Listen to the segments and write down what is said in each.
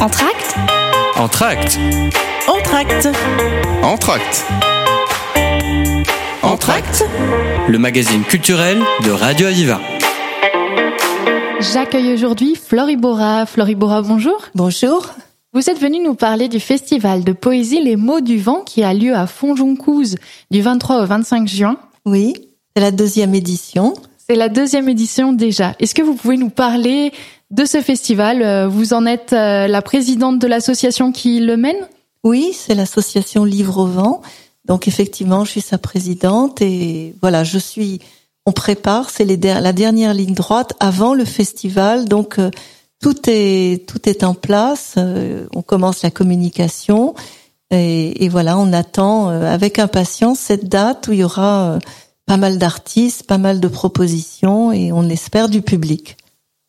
Entracte Entracte. Entracte. Entracte. Entracte. Le magazine culturel de Radio Aviva. J'accueille aujourd'hui Floribora. Floribora, bonjour. Bonjour. Vous êtes venu nous parler du festival de poésie Les mots du vent qui a lieu à Fonjoncouze du 23 au 25 juin. Oui, c'est la deuxième édition. C'est la deuxième édition déjà. Est-ce que vous pouvez nous parler de ce festival euh, Vous en êtes euh, la présidente de l'association qui le mène? Oui, c'est l'association Livre au vent. Donc effectivement, je suis sa présidente et voilà, je suis. On prépare, c'est la dernière ligne droite avant le festival. Donc euh, tout est tout est en place. on commence la communication et, et, voilà, on attend avec impatience cette date où il y aura pas mal d'artistes, pas mal de propositions et on espère du public.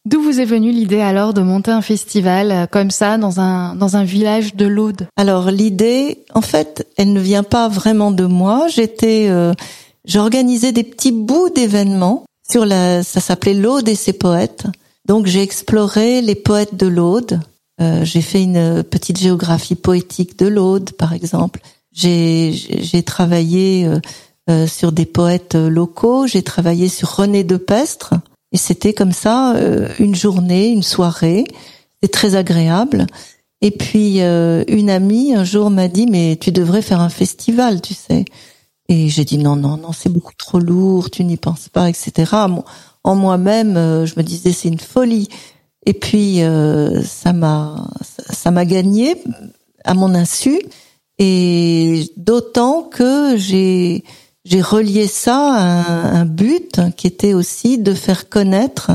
D'où vous est venue l'idée alors de monter un festival euh, comme ça dans un dans un village de l'Aude? Alors l'idée, en fait, elle ne vient pas vraiment de moi. J'étais, euh, j'organisais des petits bouts d'événements sur la, ça s'appelait l'Aude et ses poètes. Donc j'ai exploré les poètes de l'Aude. Euh, j'ai fait une petite géographie poétique de l'Aude, par exemple. J'ai j'ai travaillé euh, euh, sur des poètes locaux. J'ai travaillé sur René de Pestre. Et c'était comme ça, euh, une journée, une soirée. C'était très agréable. Et puis, euh, une amie, un jour, m'a dit, mais tu devrais faire un festival, tu sais. Et j'ai dit, non, non, non, c'est beaucoup trop lourd, tu n'y penses pas, etc. En moi-même, je me disais, c'est une folie. Et puis, ça m'a, ça m'a gagné à mon insu. Et d'autant que j'ai, j'ai relié ça à un, but qui était aussi de faire connaître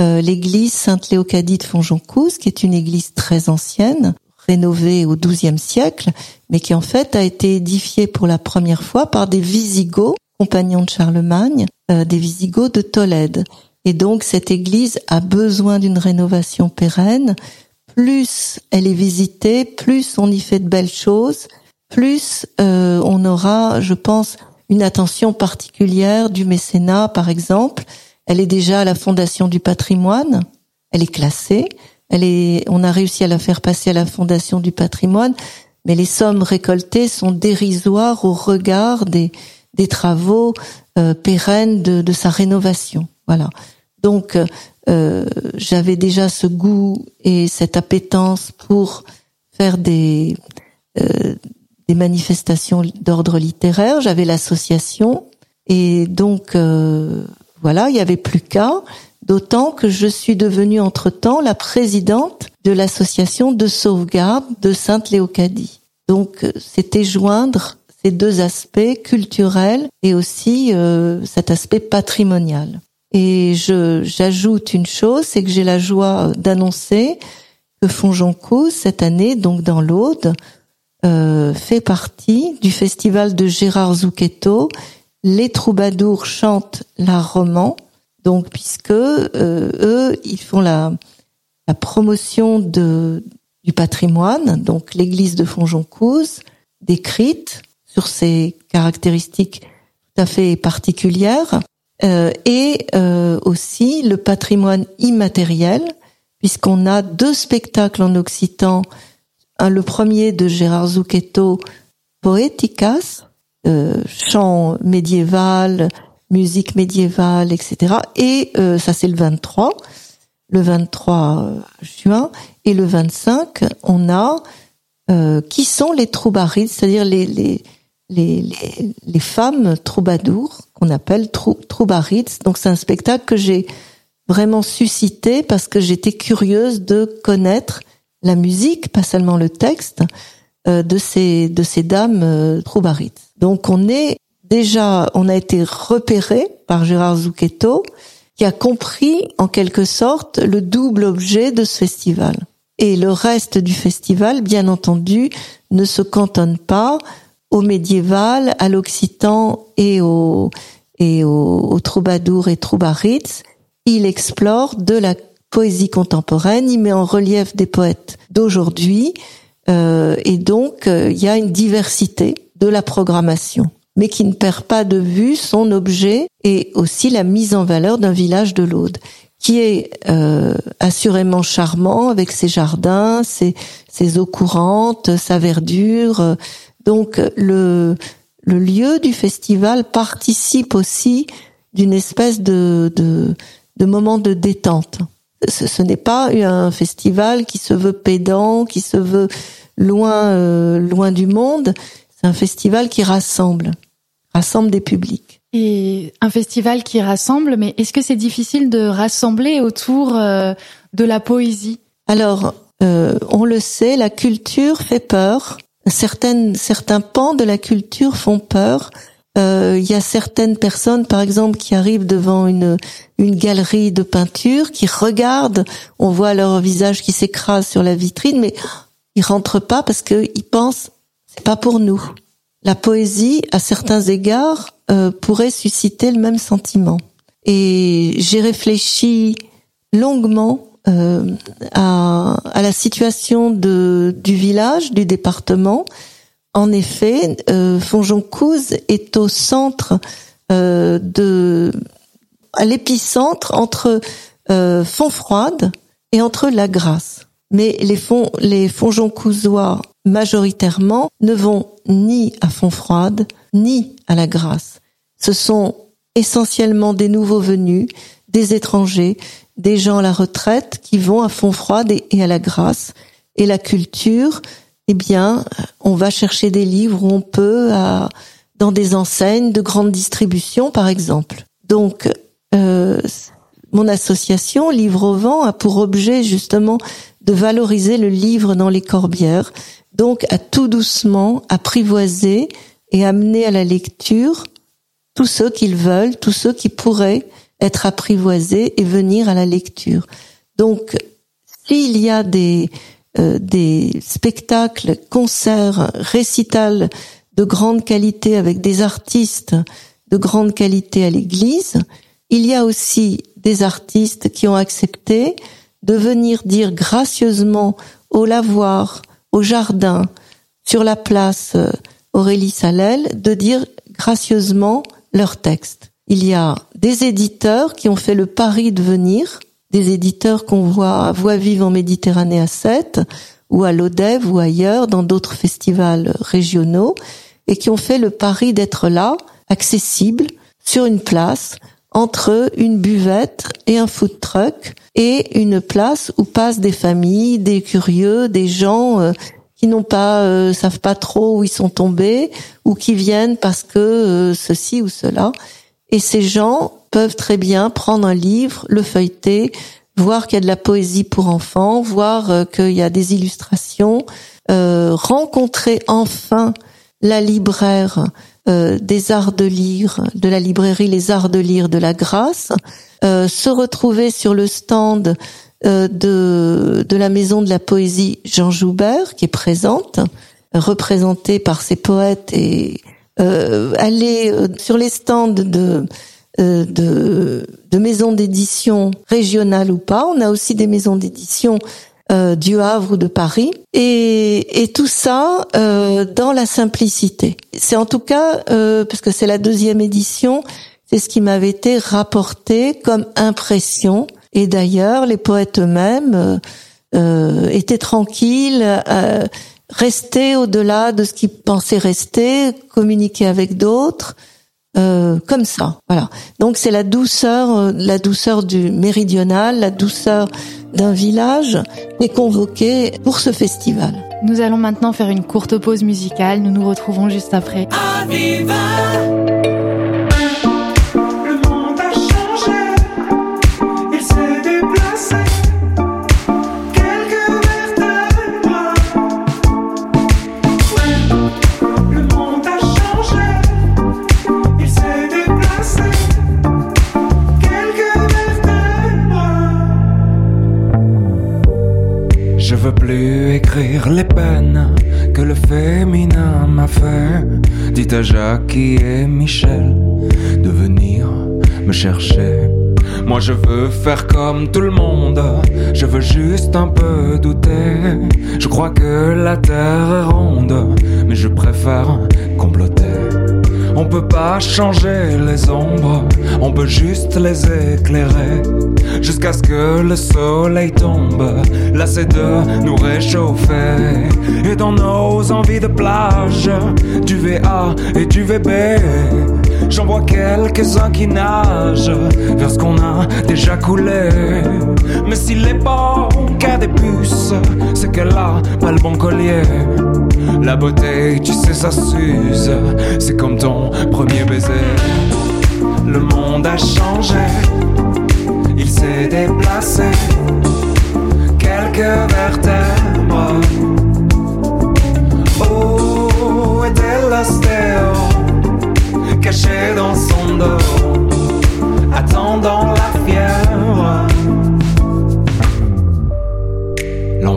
euh, l'église Sainte-Léocadie de Fonjoncouze, qui est une église très ancienne, rénovée au XIIe siècle, mais qui en fait a été édifiée pour la première fois par des Visigoths, compagnons de Charlemagne, euh, des Visigoths de Tolède. Et donc cette église a besoin d'une rénovation pérenne. Plus elle est visitée, plus on y fait de belles choses, plus euh, on aura, je pense, une attention particulière du mécénat, par exemple. Elle est déjà à la Fondation du patrimoine. Elle est classée. Elle est, on a réussi à la faire passer à la Fondation du patrimoine, mais les sommes récoltées sont dérisoires au regard des, des travaux euh, pérennes de, de, sa rénovation. Voilà. Donc, euh, j'avais déjà ce goût et cette appétence pour faire des, euh, des manifestations d'ordre littéraire, j'avais l'association et donc euh, voilà, il y avait plus qu'à. D'autant que je suis devenue entre-temps la présidente de l'association de sauvegarde de Sainte-Léocadie. Donc euh, c'était joindre ces deux aspects culturels et aussi euh, cet aspect patrimonial. Et je j'ajoute une chose, c'est que j'ai la joie d'annoncer que Fonjoncou cette année, donc dans l'Aude, euh, fait partie du festival de Gérard Zucchetto. Les troubadours chantent l'art roman, donc puisque euh, eux, ils font la, la promotion du patrimoine, donc l'église de Fonjoncouze, décrite sur ses caractéristiques tout à fait particulières, euh, et aussi le patrimoine immatériel, puisqu'on a deux spectacles en occitan le premier de Gérard Zucchetto, Poeticas, euh, chant médiéval, musique médiévale, etc. Et euh, ça c'est le 23, le 23 juin. Et le 25, on a euh, qui sont les troubarides, c'est-à-dire les, femmes troubadours qu'on appelle trou, troubarides. Donc c'est un spectacle que j'ai vraiment suscité parce que j'étais curieuse de connaître la musique, pas seulement le texte, euh, de ces de ces dames euh, troubarites. Donc on est déjà, on a été repéré par Gérard Zucchetto, qui a compris en quelque sorte le double objet de ce festival. Et le reste du festival, bien entendu, ne se cantonne pas au médiéval, à l'occitan et au et au, troubadour et troubarites. Il explore de la poésie contemporaine, il met en relief des poètes d'aujourd'hui, euh, et donc euh, il y a une diversité de la programmation, mais qui ne perd pas de vue son objet et aussi la mise en valeur d'un village de l'Aude, qui est euh, assurément charmant avec ses jardins, ses, eaux courantes, sa verdure. Donc le, lieu du festival participe aussi d'une espèce de moment de détente. Ce, ce n'est pas un festival qui se veut pédant, qui se veut loin, euh, loin du monde. C'est un festival qui rassemble, rassemble des publics. Et un festival qui rassemble, mais est-ce que c'est difficile de rassembler autour euh, de la poésie? Alors, euh, on le sait, la culture fait peur. Certaines, certains pans de la culture font peur. Euh, il y a certaines personnes, par exemple, qui arrivent devant une une galerie de peinture, qui regardent, on voit leur visage qui s'écrase sur la vitrine, mais ils rentrent pas parce qu'ils pensent c'est pas pour nous. La poésie, à certains égards, euh, pourrait susciter le même sentiment. Et j'ai réfléchi longuement euh, à, à, la situation de, du village, du département. En effet, euh, Fonjoncouze est au centre euh, de, à l'épicentre entre euh, Fontfroide et entre La Grasse. Mais les fonds, les Fonjoncouzois majoritairement ne vont ni à Fontfroide ni à La Grasse. Ce sont essentiellement des nouveaux venus, des étrangers, des gens à la retraite qui vont à Fontfroide et à La Grasse. Et la culture, eh bien, on va chercher des livres où on peut à, dans des enseignes de grande distribution, par exemple. Donc, euh, mon association Livre au vent a pour objet justement de valoriser le livre dans les corbières, donc à tout doucement apprivoiser et amener à la lecture tous ceux qu'ils veulent, tous ceux qui pourraient être apprivoisés et venir à la lecture. Donc, s'il y a des euh, des spectacles, concerts, récitals de grande qualité avec des artistes de grande qualité à l'église, il y a aussi des artistes qui ont accepté de venir dire gracieusement au lavoir, au jardin, sur la place euh, Aurélie Salel, de dire gracieusement leur texte. Il y a des éditeurs qui ont fait le pari de venir, des éditeurs qu'on voit à Voix vive en Méditerranée à 7, ou à l'ODEV ou ailleurs, dans d'autres festivals régionaux, et qui ont fait le pari d'être là, accessible, sur une place, entre une buvette et un food truck, et une place où passent des familles, des curieux, des gens euh, qui n'ont pas, euh, savent pas trop où ils sont tombés, ou qui viennent parce que euh, ceci ou cela. Et ces gens peuvent très bien prendre un livre, le feuilleter, voir qu'il y a de la poésie pour enfants, voir euh, qu'il y a des illustrations, euh, rencontrer enfin la libraire euh, des arts de lire, de la librairie Les Arts de lire de la Grâce, se retrouver sur le stand de, de la Maison de la Poésie Jean Joubert, qui est présente, représentée par ses poètes et aller sur les stands de euh, de, de maisons d'édition régionales ou pas. On a aussi des maisons d'édition euh, du Havre ou de Paris, et, et tout ça euh, dans la simplicité. C'est en tout cas, euh, parce que c'est la deuxième édition, c'est ce qui m'avait été rapporté comme impression. Et d'ailleurs, les poètes eux-mêmes euh, étaient tranquilles, restaient au-delà de ce qu'ils pensaient rester, communiquer avec d'autres. Euh, comme ça. Voilà. Donc c'est la douceur, euh, la douceur du méridional, la douceur d'un village est convoquée pour ce festival. Nous allons maintenant faire une courte pause musicale. Nous nous retrouvons juste après. Les peines que le féminin m'a fait. Dites à Jackie et Michel de venir me chercher. Moi je veux faire comme tout le monde, je veux juste un peu douter. Je crois que la terre est ronde, mais je préfère comploter. On peut pas changer les ombres, on peut juste les éclairer. Jusqu'à ce que le soleil tombe, lassé de nous réchauffer. Et dans nos envies de plage, du VA et du VB, j'en vois quelques-uns qui nagent vers ce qu'on a déjà coulé. Mais s'il est bon qu'à des puces, c'est qu'elle a pas le bon collier. La beauté, tu sais, ça s'use. C'est comme ton premier baiser. Le monde a changé, il s'est déplacé. Quelques vertèbres. Oh, était l'ostéo, caché dans son dos, attendant la fièvre?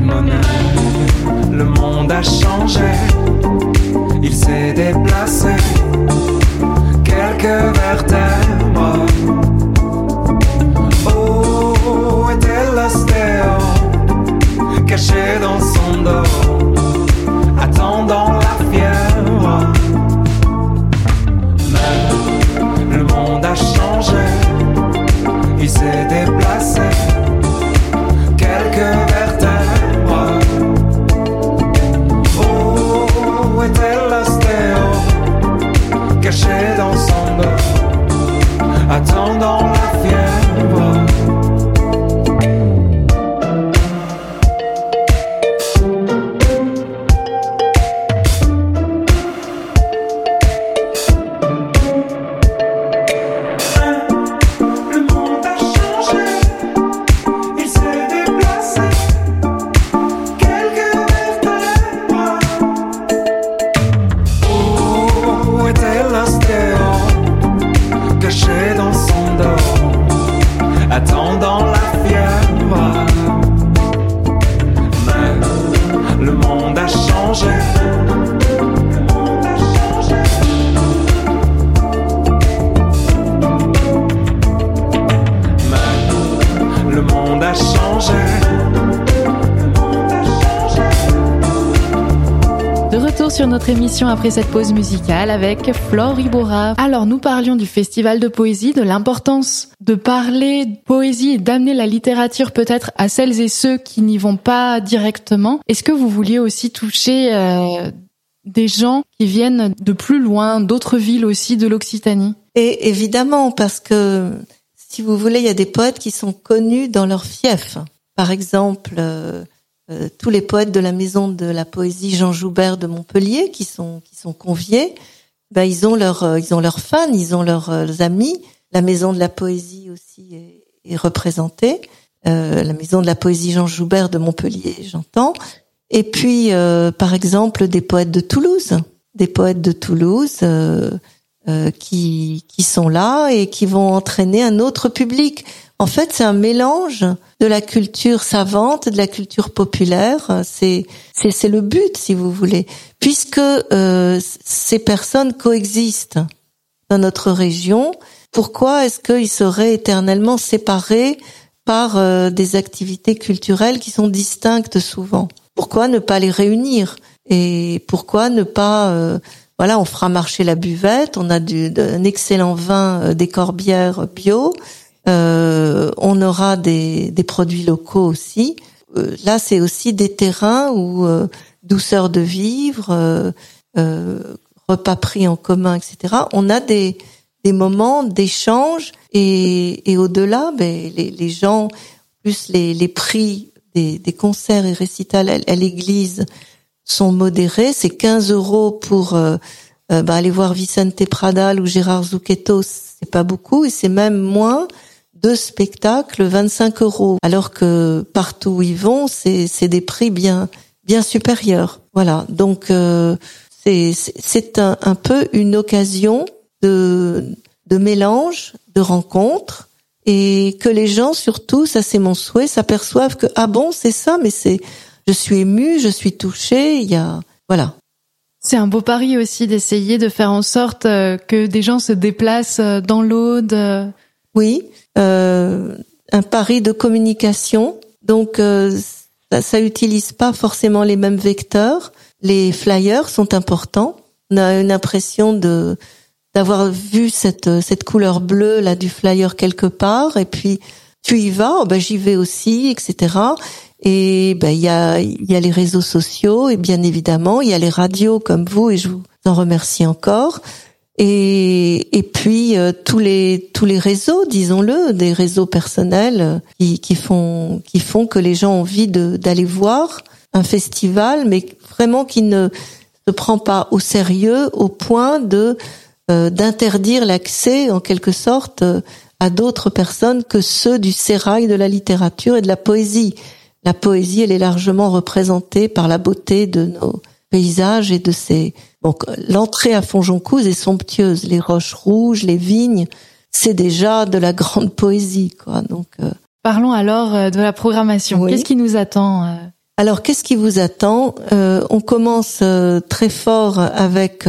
le monde a changé, il s'est sur notre émission après cette pause musicale avec Flore Ibora. Alors nous parlions du festival de poésie, de l'importance de parler de poésie et d'amener la littérature peut-être à celles et ceux qui n'y vont pas directement. Est-ce que vous vouliez aussi toucher euh, des gens qui viennent de plus loin, d'autres villes aussi de l'Occitanie? Et évidemment, parce que si vous voulez, il y a des poètes qui sont connus dans leur fief. Par exemple, euh, euh, tous les poètes de la maison de la poésie Jean Joubert de Montpellier qui sont qui sont conviés, ben ils ont leurs euh, ils ont leurs fans, ils ont leurs, euh, amis. La maison de la poésie aussi est, est représentée. la maison de la poésie Jean Joubert de Montpellier, j'entends. Et puis, par exemple, des poètes de Toulouse, des poètes de Toulouse qui qui sont là et qui vont entraîner un autre public. En fait, c'est un mélange de la culture savante, de la culture populaire. C'est c'est le but, si vous voulez, puisque euh, ces personnes coexistent dans notre région. Pourquoi est-ce qu'ils seraient éternellement séparés par euh, des activités culturelles qui sont distinctes souvent? Pourquoi ne pas les réunir? Et pourquoi ne pas euh, voilà, on fera marcher la buvette, on a du, un excellent vin des Corbières bio, euh, on aura des, produits locaux aussi. Euh, là, c'est aussi des terrains où euh, douceur de vivre, repas pris en commun, etc. On a des, des moments d'échange et, au-delà, ben, les, gens, plus les, les prix des, des concerts et récitals à, l'église sont modérés. C'est 15 euros pour ben, aller voir Vicente Pradal ou Gérard Zucchetto, c'est pas beaucoup et c'est même moins deux spectacles 25 euros, alors que partout où ils vont, c'est des prix bien bien supérieurs. Voilà, donc euh, c'est un, un peu une occasion de, de mélange, de rencontre, et que les gens, surtout, ça c'est mon souhait, s'aperçoivent que ah bon, c'est ça, mais c'est, je suis émue, je suis touchée, il y a, voilà. C'est un beau pari aussi d'essayer de faire en sorte euh, que des gens se déplacent euh, dans l'Aude. Oui, euh, un pari de communication. Donc euh, ça, ça utilise pas forcément les mêmes vecteurs. Les flyers sont importants. On a une impression de d'avoir vu cette cette couleur bleue là du flyer quelque part et puis tu y vas, oh, ben j'y vais aussi, etc. Et ben il y a il y a les réseaux sociaux et bien évidemment il y a les radios comme vous et je vous en remercie encore. Et, et puis euh, tous les tous les réseaux, disons-le, des réseaux personnels qui, qui font qui font que les gens ont envie d'aller voir un festival, mais vraiment qui ne se prend pas au sérieux au point de euh, d'interdire l'accès en quelque sorte à d'autres personnes que ceux du sérail de la littérature et de la poésie. La poésie, elle est largement représentée par la beauté de nos paysages et de ces. Donc l'entrée à Fonjoncouze est somptueuse. Les roches rouges, les vignes, c'est déjà de la grande poésie, quoi. Donc. Euh, Parlons alors euh, de la programmation. Qu'est-ce qui nous attend euh Alors, qu'est-ce qui vous attend? On commence très fort avec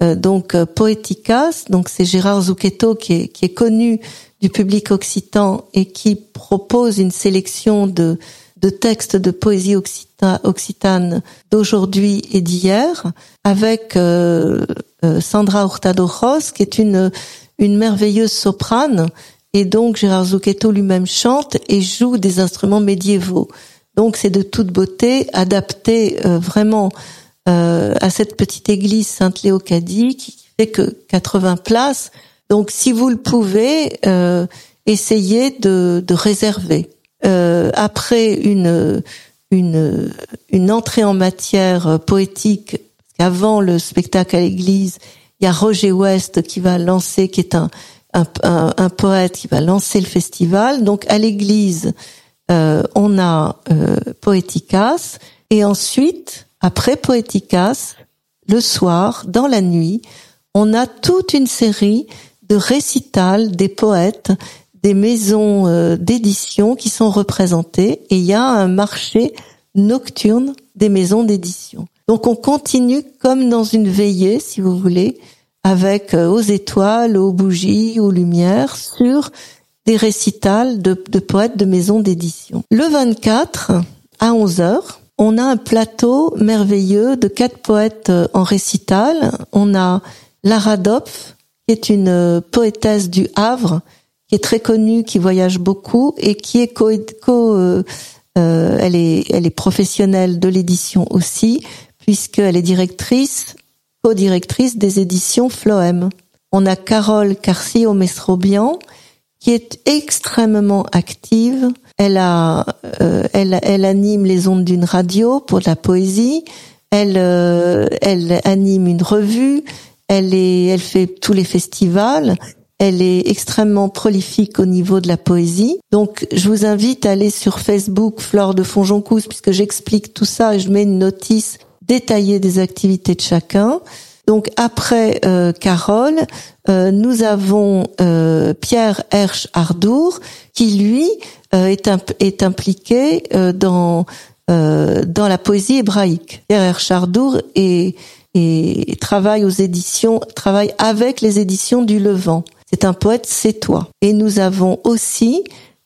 donc Poeticas. Donc, c'est Gérard Zucchetto qui est, qui est connu du public occitan et qui propose une sélection de de textes de poésie occitane d'aujourd'hui et d'hier, avec euh, euh, Sandra Hurtado Ros, qui est une une merveilleuse soprane, et donc Gérard Zucchetto lui-même chante et joue des instruments médiévaux. Donc c'est de toute beauté, adapté euh, vraiment à cette petite église Sainte-Léocadie qui fait que 80 places. Donc si vous le pouvez, essayez de, de réserver. Euh, après une, une, entrée en matière poétique, avant le spectacle à l'église, il y a Roger West qui va lancer, qui est un, poète qui va lancer le festival. Donc à l'église, euh, on a euh, Poeticas, et ensuite, après Poeticas, le soir, dans la nuit, on a toute une série de récitals des poètes des maisons euh, d'édition qui sont représentées et il y a un marché nocturne des maisons d'édition. Donc on continue comme dans une veillée, si vous voulez, avec euh, aux étoiles, aux bougies, aux lumières, sur des récitals de, de poètes de maisons d'édition. Le 24, à 11 heures, on a un plateau merveilleux de quatre poètes euh, en récital. On a Lara Dopf, qui est une poétesse du Havre, qui est très connue, qui voyage beaucoup et qui est co, euh, euh, elle est elle est professionnelle de l'édition aussi puisqu'elle est directrice co-directrice des éditions Floem. On a Carole Carcio Mesrobian qui est extrêmement active. Elle a euh, elle elle anime les ondes d'une radio pour de la poésie. Elle elle anime une revue. Elle est elle fait tous les festivals elle est extrêmement prolifique au niveau de la poésie. Donc, je vous invite à aller sur Facebook Flore de Fonjoncousse puisque j'explique tout ça et je mets une notice détaillée des activités de chacun. Donc après euh, Carole, euh, nous avons euh, Pierre Hersch Ardour qui lui est, est, impliqué dans dans la poésie hébraïque. Pierre Hersch Ardour travaille aux éditions, travaille avec les éditions du Levant. C'est un poète c'est toi. Et nous avons aussi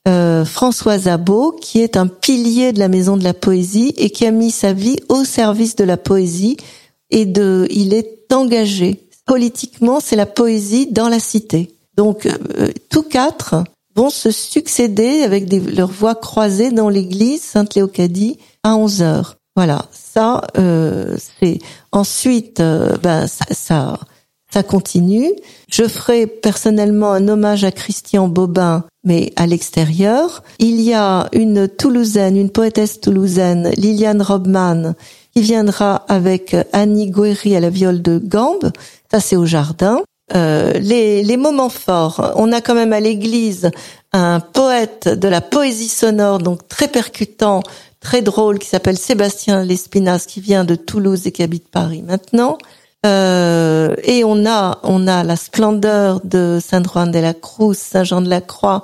euh, François Zabot, qui est un pilier de la Maison de la Poésie et qui a mis sa vie au service de la poésie et de, il est engagé. Politiquement, c'est la poésie dans la cité. Donc, euh, tous quatre vont se succéder avec des, leurs voix croisées dans l'église Sainte-Léocadie à 11 heures. Voilà, ça, euh, c'est ensuite, euh, ben ça, ça continue. Je ferai personnellement un hommage à Christian Bobin, mais à l'extérieur. Il y a une Toulousaine, une poétesse toulousaine, Liliane Robman, qui viendra avec Annie Guéry à la viole de Gambe. Ça, c'est au jardin. Euh, les, les moments forts. On a quand même à l'église un poète de la poésie sonore, donc très percutant, très drôle, qui s'appelle Sébastien Lespinasse, qui vient de Toulouse et qui habite Paris maintenant. Euh, et on a, on a la splendeur de Saint Juan de la Cruz, Saint Jean de la Croix,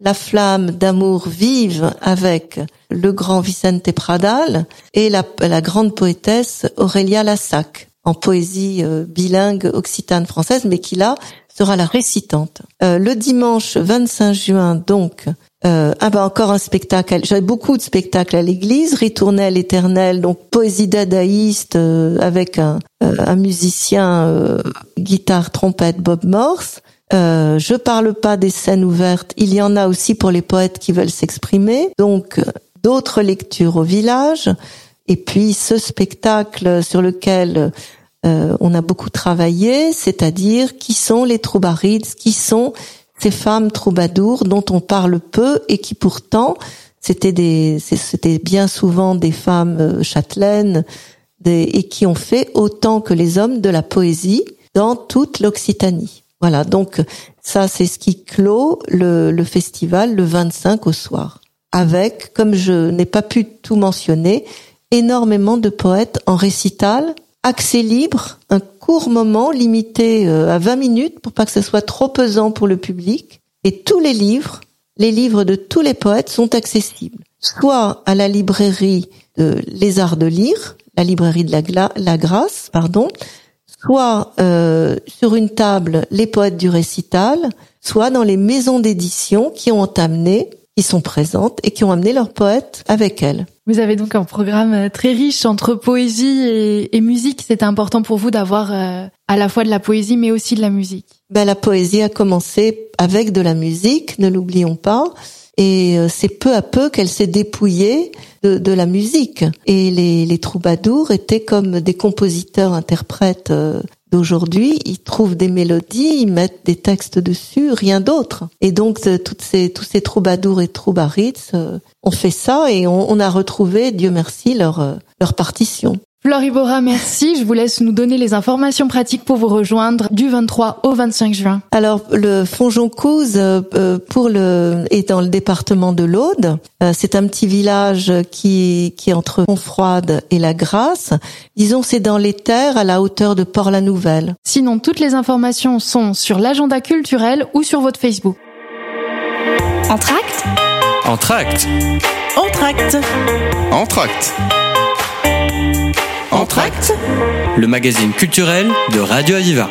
la flamme d'amour vive avec le grand Vicente Pradal et la, la grande poétesse Aurélia Lassac en poésie euh, bilingue occitane française, mais qui là sera la récitante. Euh, le dimanche 25 juin, donc, euh, ah bah encore un spectacle. J'avais beaucoup de spectacles à l'église. Ritournelle éternelle, donc poésie dadaïste euh, avec un, euh, un musicien euh, guitare trompette Bob Morse. Euh, je parle pas des scènes ouvertes. Il y en a aussi pour les poètes qui veulent s'exprimer. Donc d'autres lectures au village. Et puis ce spectacle sur lequel on a beaucoup travaillé, c'est-à-dire qui sont les troubarides, qui sont ces femmes troubadours dont on parle peu et qui pourtant c'était des c'était bien souvent des femmes euh, châtelaines et qui ont fait autant que les hommes de la poésie dans toute l'Occitanie. Voilà, donc ça c'est ce qui clôt le, le festival le 25 au soir avec, comme je n'ai pas pu tout mentionner, énormément de poètes en récital accès libre, un court moment limité euh, à 20 minutes pour pas que ce soit trop pesant pour le public. Et tous les livres, les livres de tous les poètes sont accessibles, soit à la librairie de Les Arts de Lire, la librairie de la, Grâce, pardon, soit euh, sur une table les poètes du récital, soit dans les maisons d'édition qui ont amené qui sont présentes et qui ont amené leurs poètes avec elles. Vous avez donc un programme euh, très riche entre poésie et, et musique. C'était important pour vous d'avoir euh, à la fois de la poésie mais aussi de la musique. Ben, la poésie a commencé avec de la musique, ne l'oublions pas. Et euh, c'est peu à peu qu'elle s'est dépouillée de, de, la musique. Et les, les, troubadours étaient comme des compositeurs interprètes d'aujourd'hui, ils trouvent des mélodies, ils mettent des textes dessus, rien d'autre. Et donc euh, toutes ces, tous ces troubadours et troubarides euh, ont fait ça et on, on a retrouvé, Dieu merci, leur, euh, leur partition. Floribora, merci. Je vous laisse nous donner les informations pratiques pour vous rejoindre du 23 au 25 juin. Alors, le Fond Joncouse euh, pour le est dans le département de l'Aude. Euh, c'est un petit village qui qui est entre Fontfroide et La Grasse. Disons, c'est dans les terres à la hauteur de Port-la-Nouvelle. Sinon, toutes les informations sont sur l'agenda culturel ou sur votre Facebook. Entracte Entracte Entracte Entracte Le magazine culturel de Radio Aviva.